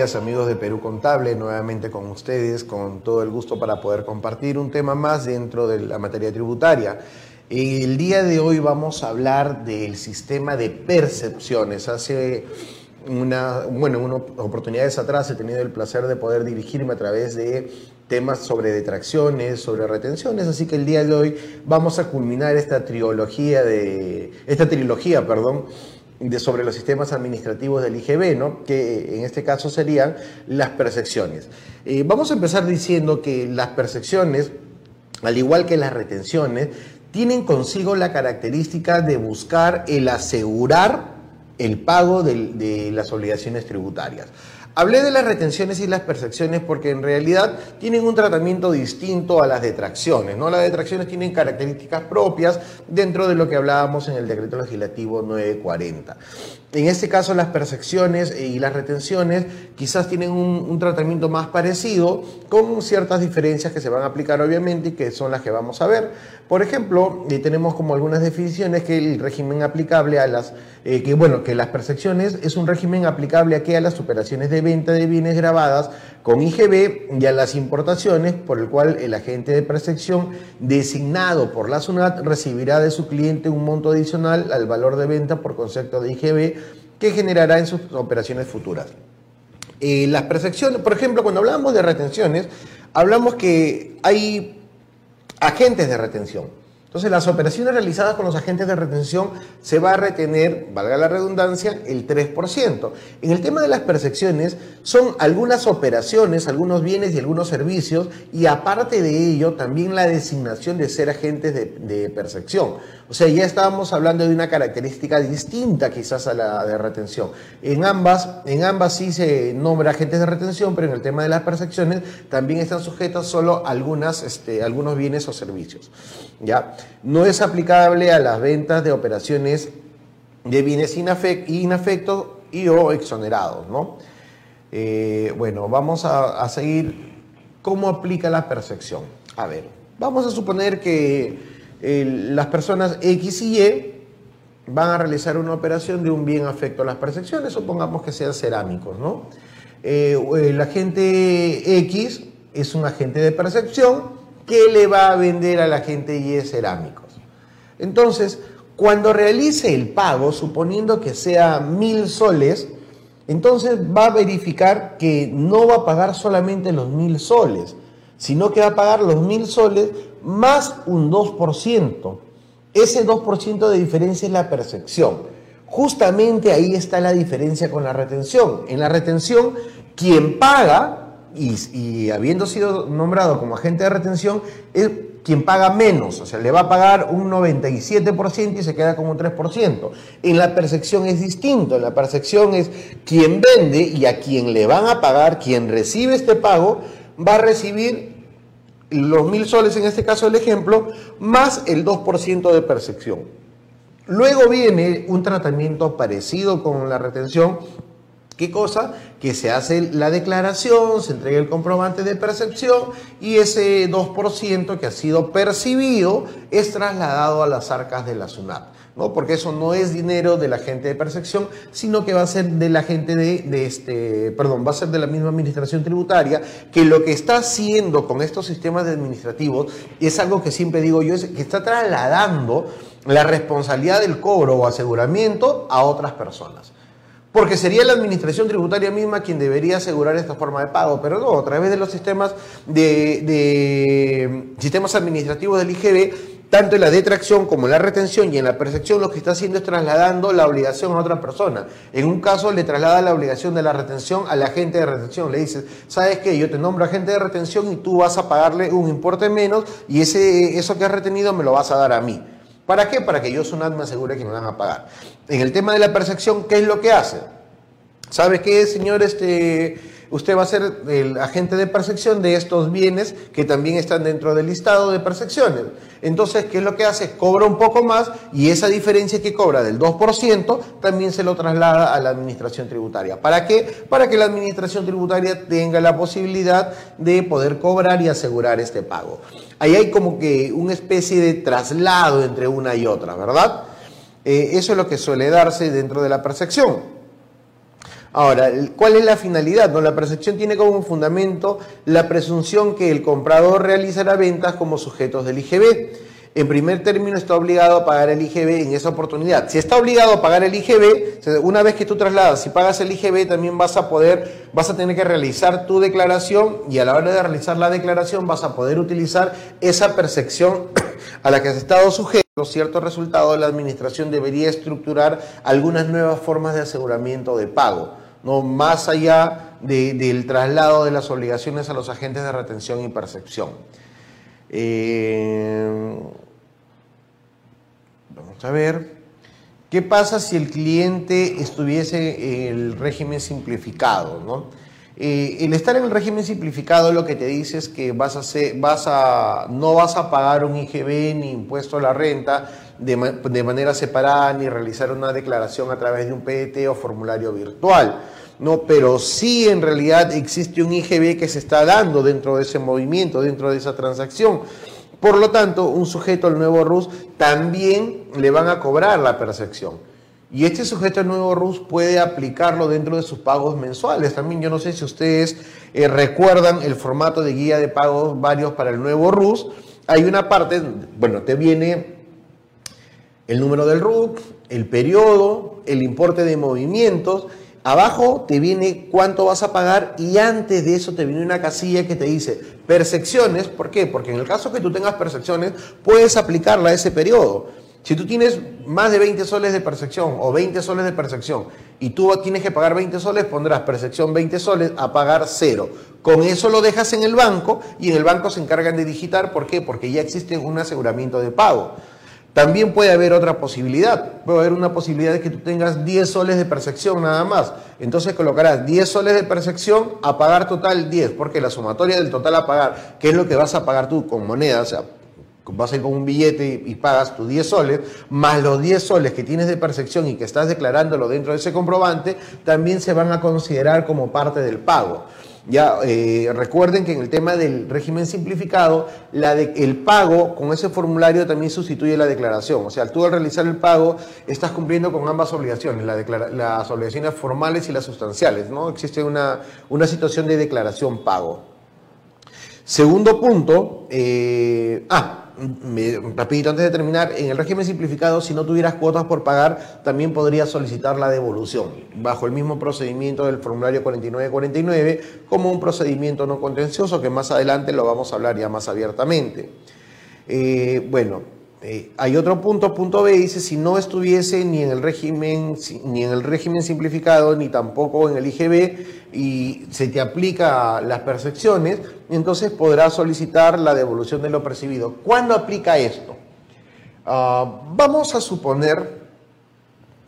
Amigos de Perú Contable, nuevamente con ustedes, con todo el gusto para poder compartir un tema más dentro de la materia tributaria. El día de hoy vamos a hablar del sistema de percepciones. Hace una, bueno, unas oportunidades atrás he tenido el placer de poder dirigirme a través de temas sobre detracciones, sobre retenciones, así que el día de hoy vamos a culminar esta trilogía de esta trilogía, perdón, de sobre los sistemas administrativos del IGB, ¿no? que en este caso serían las percepciones. Eh, vamos a empezar diciendo que las percepciones, al igual que las retenciones, tienen consigo la característica de buscar el asegurar el pago de las obligaciones tributarias. Hablé de las retenciones y las percepciones porque en realidad tienen un tratamiento distinto a las detracciones. ¿no? Las detracciones tienen características propias dentro de lo que hablábamos en el decreto legislativo 940. En este caso las percepciones y las retenciones quizás tienen un, tratamiento más parecido con ciertas diferencias que se van a aplicar obviamente y que son las que vamos a ver. Por ejemplo, eh, tenemos como algunas definiciones que el régimen aplicable a las, eh, que bueno, que las percepciones es un régimen aplicable aquí a las operaciones de venta de bienes grabadas con IGB y a las importaciones por el cual el agente de percepción designado por la SUNAT recibirá de su cliente un monto adicional al valor de venta por concepto de IGB que generará en sus operaciones futuras. Eh, las percepciones, por ejemplo, cuando hablamos de retenciones, hablamos que hay agentes de retención. Entonces, las operaciones realizadas con los agentes de retención se va a retener, valga la redundancia, el 3%. En el tema de las percepciones, son algunas operaciones, algunos bienes y algunos servicios, y aparte de ello, también la designación de ser agentes de, percepción. O sea, ya estábamos hablando de una característica distinta quizás a la de retención. En ambas, en ambas sí se nombra agentes de retención, pero en el tema de las percepciones también están sujetas solo algunas, este, algunos bienes o servicios. ¿ya? No es aplicable a las ventas de operaciones de bienes inafectos y o exonerados. ¿no? Eh, bueno, vamos a, seguir cómo aplica la percepción. A ver, vamos a suponer que eh, las personas X y Y van a realizar una operación de un bien afecto a las percepciones, supongamos que sean cerámicos, ¿no? Eh, el agente X es un agente de percepción ¿qué le va a vender a la gente Y cerámicos? Entonces, cuando realice el pago, suponiendo que sea mil soles, entonces va a verificar que no va a pagar solamente los mil soles, sino que va a pagar los mil soles más un 2%. Ese 2% de diferencia es la percepción. Justamente ahí está la diferencia con la retención. En la retención, quien paga y, habiendo sido nombrado como agente de retención, es quien paga menos, o sea, le va a pagar un 97% y se queda con un 3%. En la percepción es distinto, en la percepción es quien vende y a quien le van a pagar, quien recibe este pago, va a recibir los mil soles, en este caso el ejemplo, más el 2% de percepción. Luego viene un tratamiento parecido con la retención, ¿Qué cosa? Que se hace la declaración, se entrega el comprobante de percepción y ese 2% que ha sido percibido es trasladado a las arcas de la SUNAT. ¿no? Porque eso no es dinero de la gente de percepción, sino que va a ser de la gente de, de, este, perdón, va a ser de la misma administración tributaria, que lo que está haciendo con estos sistemas administrativos es algo que siempre digo yo, es que está trasladando la responsabilidad del cobro o aseguramiento a otras personas. Porque sería la administración tributaria misma quien debería asegurar esta forma de pago, pero no, a través de los sistemas de, sistemas administrativos del IGB, tanto en la detracción como en la retención y en la percepción, lo que está haciendo es trasladando la obligación a otra persona. En un caso le traslada la obligación de la retención al agente de retención. Le dices, ¿sabes qué? Yo te nombro agente de retención y tú vas a pagarle un importe menos y ese, eso que has retenido me lo vas a dar a mí. ¿Para qué? Para que yo, SUNAT, me asegure que me van a pagar. En el tema de la percepción, ¿qué es lo que hace? ¿Sabe qué, señor? Este, usted va a ser el agente de percepción de estos bienes que también están dentro del listado de percepciones. Entonces, ¿qué es lo que hace? Cobra un poco más y esa diferencia que cobra del 2% también se lo traslada a la administración tributaria. ¿Para qué? Para que la administración tributaria tenga la posibilidad de poder cobrar y asegurar este pago ahí hay como que una especie de traslado entre una y otra, ¿verdad? Eh, eso es lo que suele darse dentro de la percepción. Ahora, ¿cuál es la finalidad? No, la percepción tiene como fundamento la presunción que el comprador realizará ventas como sujetos del IGB en primer término está obligado a pagar el IGB en esa oportunidad. Si está obligado a pagar el IGB, una vez que tú trasladas, si pagas el IGB, también vas a poder, vas a tener que realizar tu declaración y a la hora de realizar la declaración vas a poder utilizar esa percepción a la que has estado sujeto. Cierto resultado, la administración debería estructurar algunas nuevas formas de aseguramiento de pago, no más allá del traslado de las obligaciones a los agentes de retención y percepción. Eh, vamos a ver. ¿Qué pasa si el cliente estuviese en el régimen simplificado? ¿no? Eh, el estar en el régimen simplificado lo que te dice es que vas a no vas a pagar un IGB ni impuesto a la renta de, de manera separada ni realizar una declaración a través de un PDT o formulario virtual no, pero sí en realidad existe un IGB que se está dando dentro de ese movimiento, dentro de esa transacción. Por lo tanto, un sujeto al nuevo RUS también le van a cobrar la percepción. Y este sujeto al nuevo RUS puede aplicarlo dentro de sus pagos mensuales. También yo no sé si ustedes eh, recuerdan el formato de guía de pagos varios para el nuevo RUS. Hay una parte, bueno, te viene el número del RUC, el periodo, el importe de movimientos Abajo te viene cuánto vas a pagar y antes de eso te viene una casilla que te dice percepciones. ¿Por qué? Porque en el caso que tú tengas percepciones, puedes aplicarla a ese periodo. Si tú tienes más de 20 soles de percepción o 20 soles de percepción y tú tienes que pagar 20 soles, pondrás percepción 20 soles a pagar cero. Con eso lo dejas en el banco y en el banco se encargan de digitar. ¿Por qué? Porque ya existe un aseguramiento de pago. También puede haber otra posibilidad. Puede haber una posibilidad de que tú tengas 10 soles de percepción nada más. Entonces colocarás 10 soles de percepción a pagar total 10, porque la sumatoria del total a pagar, que es lo que vas a pagar tú con moneda, o sea, vas a ir con un billete y, pagas tus 10 soles, más los 10 soles que tienes de percepción y que estás declarándolo dentro de ese comprobante, también se van a considerar como parte del pago. Ya eh, recuerden que en el tema del régimen simplificado, la de, el pago con ese formulario también sustituye la declaración. O sea, tú al realizar el pago estás cumpliendo con ambas obligaciones, las obligaciones formales y las sustanciales. ¿no? Existe una, una situación de declaración pago. Segundo punto, eh, ah, me, rapidito antes de terminar, en el régimen simplificado, si no tuvieras cuotas por pagar, también podrías solicitar la devolución, bajo el mismo procedimiento del formulario 4949, como un procedimiento no contencioso, que más adelante lo vamos a hablar ya más abiertamente. Eh, bueno, eh, hay otro punto, punto B, dice, si no estuviese ni en el régimen, ni en el régimen simplificado, ni tampoco en el IGB, y se te aplica las percepciones, entonces podrás solicitar la devolución de lo percibido. ¿Cuándo aplica esto? Ah, vamos a suponer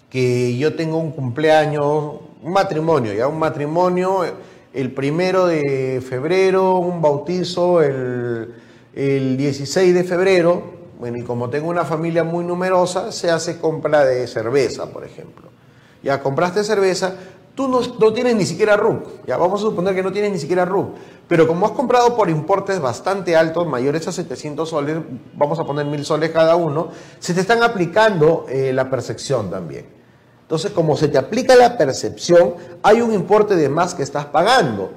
que yo tengo un cumpleaños, un matrimonio, ya un matrimonio el primero de febrero, un bautizo el, el 16 de febrero, bueno, y como tengo una familia muy numerosa, se hace compra de cerveza, por ejemplo. Ya compraste cerveza, tú no, tienes ni siquiera RUC. Ya vamos a suponer que no tienes ni siquiera RUC. Pero como has comprado por importes bastante altos, mayores a 700 soles, vamos a poner 1000 soles cada uno, se te están aplicando eh, la percepción también. Entonces, como se te aplica la percepción, hay un importe de más que estás pagando.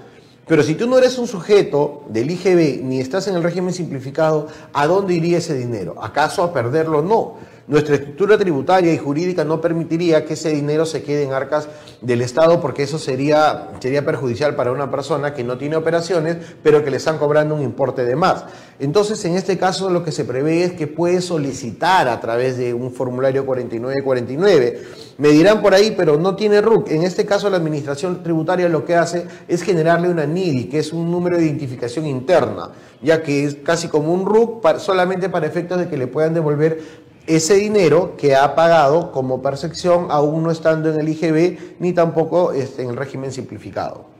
Pero si tú no eres un sujeto del IGB ni estás en el régimen simplificado, ¿a dónde iría ese dinero? ¿Acaso a perderlo? No. Nuestra estructura tributaria y jurídica no permitiría que ese dinero se quede en arcas del Estado porque eso sería, sería perjudicial para una persona que no tiene operaciones, pero que le están cobrando un importe de más. Entonces, en este caso, lo que se prevé es que puede solicitar a través de un formulario 4949. Me dirán por ahí, pero no tiene RUC. En este caso, la Administración Tributaria lo que hace es generarle una NIDI, que es un número de identificación interna, ya que es casi como un RUC solamente para efectos de que le puedan devolver ese dinero que ha pagado como percepción aún no estando en el IGB ni tampoco este, en el régimen simplificado.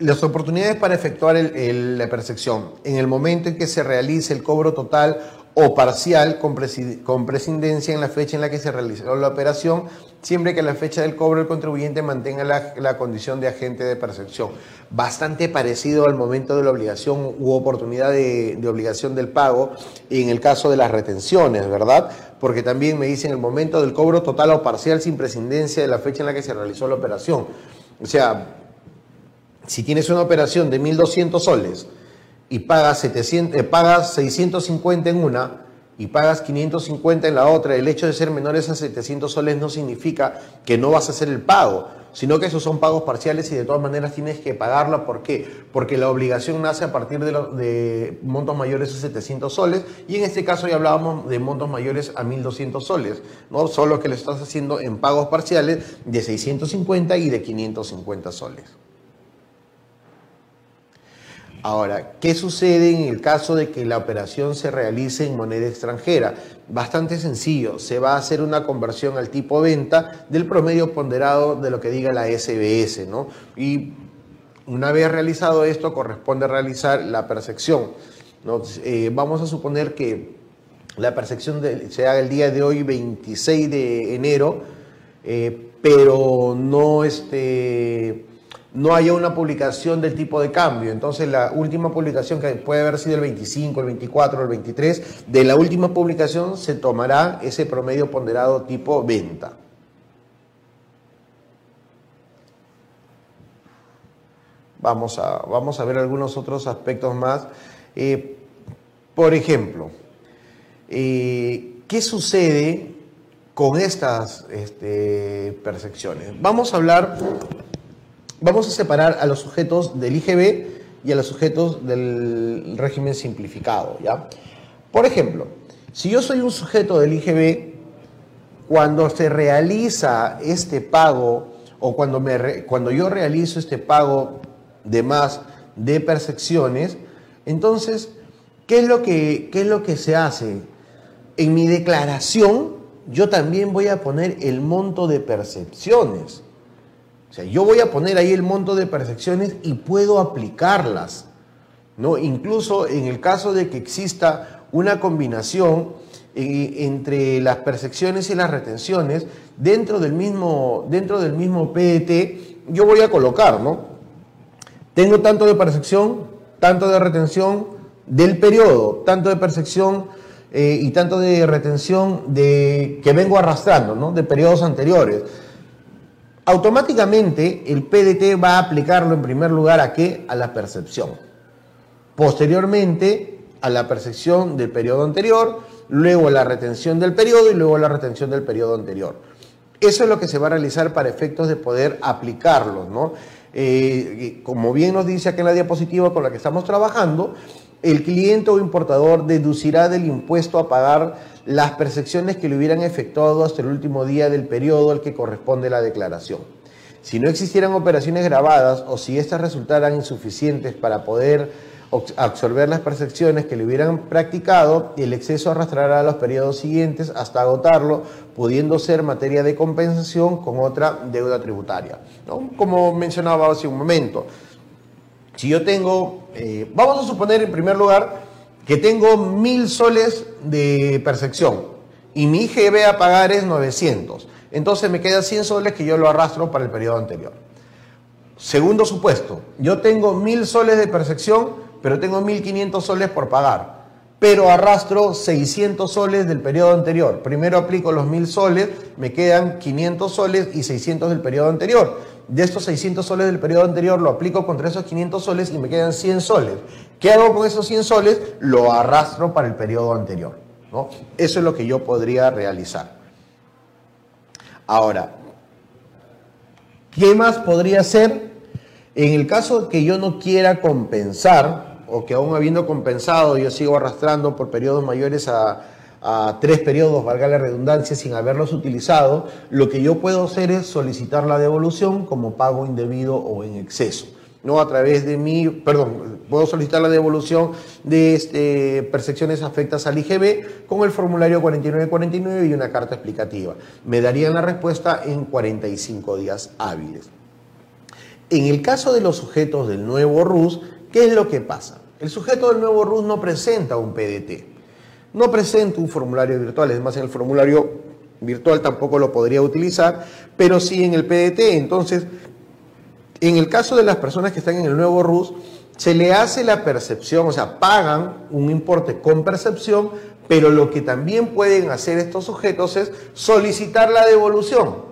Las oportunidades para efectuar la percepción en el momento en que se realice el cobro total o parcial con, prescindencia en la fecha en la que se realizó la operación, siempre que la fecha del cobro el contribuyente mantenga la, condición de agente de percepción. Bastante parecido al momento de la obligación u oportunidad de, de obligación del pago en el caso de las retenciones, ¿verdad? Porque también me dicen el momento del cobro total o parcial sin prescindencia de la fecha en la que se realizó la operación. O sea, si tienes una operación de 1.200 soles, y pagas, 700, eh, pagas 650 en una y pagas 550 en la otra, el hecho de ser menores a 700 soles no significa que no vas a hacer el pago, sino que esos son pagos parciales y de todas maneras tienes que pagarlo. ¿Por qué? Porque la obligación nace a partir de, de montos mayores a 700 soles y en este caso ya hablábamos de montos mayores a 1200 soles, ¿no? Solo que lo estás haciendo en pagos parciales de 650 y de 550 soles. Ahora, ¿qué sucede en el caso de que la operación se realice en moneda extranjera? Bastante sencillo, se va a hacer una conversión al tipo venta del promedio ponderado de lo que diga la SBS, ¿no? Y una vez realizado esto, corresponde realizar la percepción. Eh, vamos a suponer que la percepción se haga el día de hoy, 26 de enero, eh, pero no este no haya una publicación del tipo de cambio. Entonces la última publicación, que puede haber sido el 25, el 24, el 23, de la última publicación se tomará ese promedio ponderado tipo venta. Vamos a, vamos a ver algunos otros aspectos más. Eh, por ejemplo, eh, ¿qué sucede con estas este, percepciones? Vamos a hablar vamos a separar a los sujetos del IGB y a los sujetos del régimen simplificado. ¿ya? Por ejemplo, si yo soy un sujeto del IGB, cuando se realiza este pago o cuando, me, cuando yo realizo este pago de más de percepciones, entonces, ¿qué es, lo que, ¿qué es lo que se hace? En mi declaración, yo también voy a poner el monto de percepciones. O sea, yo voy a poner ahí el monto de percepciones y puedo aplicarlas. ¿no? Incluso en el caso de que exista una combinación eh, entre las percepciones y las retenciones, dentro del mismo, dentro del mismo PET, yo voy a colocar, ¿no? Tengo tanto de percepción, tanto de retención del periodo, tanto de percepción eh, y tanto de retención de, que vengo arrastrando, ¿no? De periodos anteriores automáticamente el PDT va a aplicarlo en primer lugar a qué? A la percepción. Posteriormente a la percepción del periodo anterior, luego a la retención del periodo y luego a la retención del periodo anterior. Eso es lo que se va a realizar para efectos de poder aplicarlo, ¿no? Eh, como bien nos dice aquí en la diapositiva con la que estamos trabajando, el cliente o importador deducirá del impuesto a pagar las percepciones que le hubieran efectuado hasta el último día del periodo al que corresponde la declaración. Si no existieran operaciones grabadas o si éstas resultaran insuficientes para poder absorber las percepciones que le hubieran practicado, el exceso arrastrará a los periodos siguientes hasta agotarlo, pudiendo ser materia de compensación con otra deuda tributaria. Como mencionaba hace un momento, si yo tengo, eh, vamos a suponer en primer lugar que tengo mil soles de percepción y mi IGB a pagar es 900. Entonces me queda 100 soles que yo lo arrastro para el periodo anterior. Segundo supuesto, yo tengo mil soles de percepción, pero tengo 1500 soles por pagar. Pero arrastro 600 soles del periodo anterior. Primero aplico los mil soles, me quedan 500 soles y 600 del periodo anterior de estos 600 soles del periodo anterior lo aplico contra esos 500 soles y me quedan 100 soles. ¿Qué hago con esos 100 soles? Lo arrastro para el periodo anterior. Eso es lo que yo podría realizar. Ahora, ¿qué más podría hacer? En el caso que yo no quiera compensar, o que aún habiendo compensado yo sigo arrastrando por periodos mayores a, a tres periodos, valga la redundancia, sin haberlos utilizado, lo que yo puedo hacer es solicitar la devolución como pago indebido o en exceso. ¿no? A través de mi, perdón, puedo solicitar la devolución de este, percepciones afectas al IGB con el formulario 4949 y una carta explicativa. Me darían la respuesta en 45 días hábiles. En el caso de los sujetos del nuevo RUS, ¿qué es lo que pasa? El sujeto del nuevo RUS no presenta un PDT no presento un formulario virtual, es más, en el formulario virtual tampoco lo podría utilizar, pero sí en el PDT. Entonces, en el caso de las personas que están en el nuevo RUS, se le hace la percepción, o sea, pagan un importe con percepción, pero lo que también pueden hacer estos sujetos es solicitar la devolución.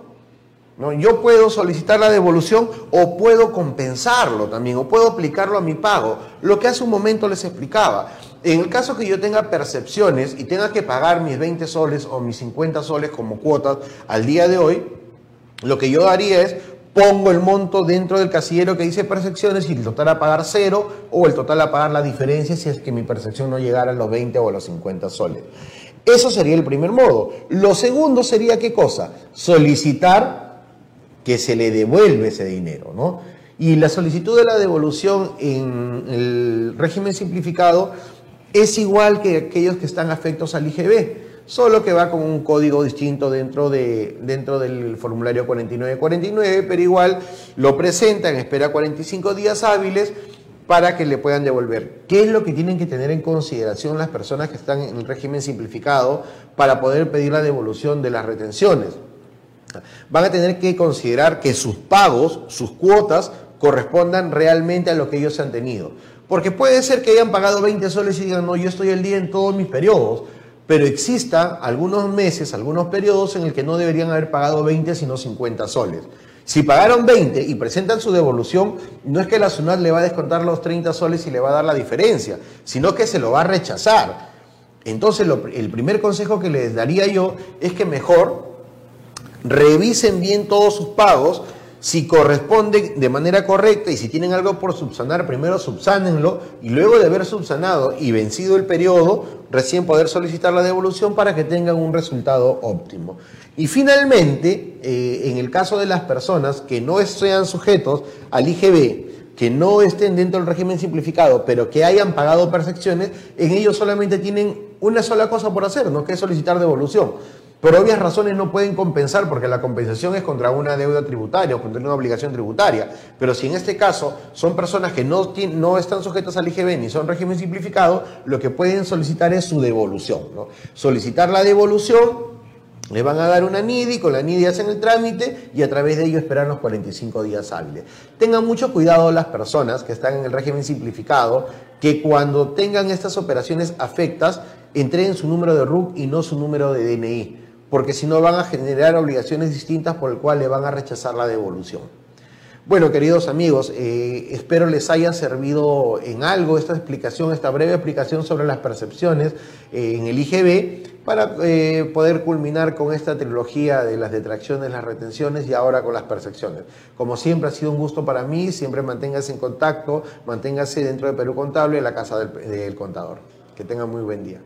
¿no? Yo puedo solicitar la devolución o puedo compensarlo también, o puedo aplicarlo a mi pago. Lo que hace un momento les explicaba. En el caso que yo tenga percepciones y tenga que pagar mis 20 soles o mis 50 soles como cuotas al día de hoy, lo que yo haría es pongo el monto dentro del casillero que dice percepciones y el total a pagar cero o el total a pagar la diferencia si es que mi percepción no llegara a los 20 o a los 50 soles. Eso sería el primer modo. Lo segundo sería qué cosa? Solicitar que se le devuelve ese dinero, ¿no? Y la solicitud de la devolución en el régimen simplificado es igual que aquellos que están afectos al IGB, solo que va con un código distinto dentro, de, dentro del formulario 4949, pero igual lo presentan, espera 45 días hábiles para que le puedan devolver. ¿Qué es lo que tienen que tener en consideración las personas que están en el régimen simplificado para poder pedir la devolución de las retenciones? Van a tener que considerar que sus pagos, sus cuotas, correspondan realmente a lo que ellos han tenido. Porque puede ser que hayan pagado 20 soles y digan, no, yo estoy el día en todos mis periodos, pero existan algunos meses, algunos periodos en el que no deberían haber pagado 20, sino 50 soles. Si pagaron 20 y presentan su devolución, no es que la SUNAT le va a descontar los 30 soles y le va a dar la diferencia, sino que se lo va a rechazar. Entonces, el primer consejo que les daría yo es que mejor revisen bien todos sus pagos si corresponde de manera correcta y si tienen algo por subsanar, primero subsánenlo y luego de haber subsanado y vencido el periodo, recién poder solicitar la devolución para que tengan un resultado óptimo. Y finalmente, eh, en el caso de las personas que no sean sujetos al IGB, que no estén dentro del régimen simplificado, pero que hayan pagado percepciones, en ellos solamente tienen una sola cosa por hacer, ¿no? que es solicitar devolución por obvias razones no pueden compensar porque la compensación es contra una deuda tributaria o contra una obligación tributaria. Pero si en este caso son personas que no, están sujetas al IGB ni son régimen simplificado, lo que pueden solicitar es su devolución. Solicitar la devolución, le van a dar una NIDI, con la NIDI hacen el trámite y a través de ello esperar los 45 días hábiles. Tengan mucho cuidado las personas que están en el régimen simplificado, que cuando tengan estas operaciones afectas, entreguen su número de RUC y no su número de DNI porque si no van a generar obligaciones distintas por el cual le van a rechazar la devolución. Bueno, queridos amigos, eh, espero les haya servido en algo esta explicación, esta breve explicación sobre las percepciones eh, en el IGB para eh, poder culminar con esta trilogía de las detracciones, las retenciones y ahora con las percepciones. Como siempre ha sido un gusto para mí, siempre manténgase en contacto, manténgase dentro de Perú Contable, en la casa del, del contador. Que tengan muy buen día.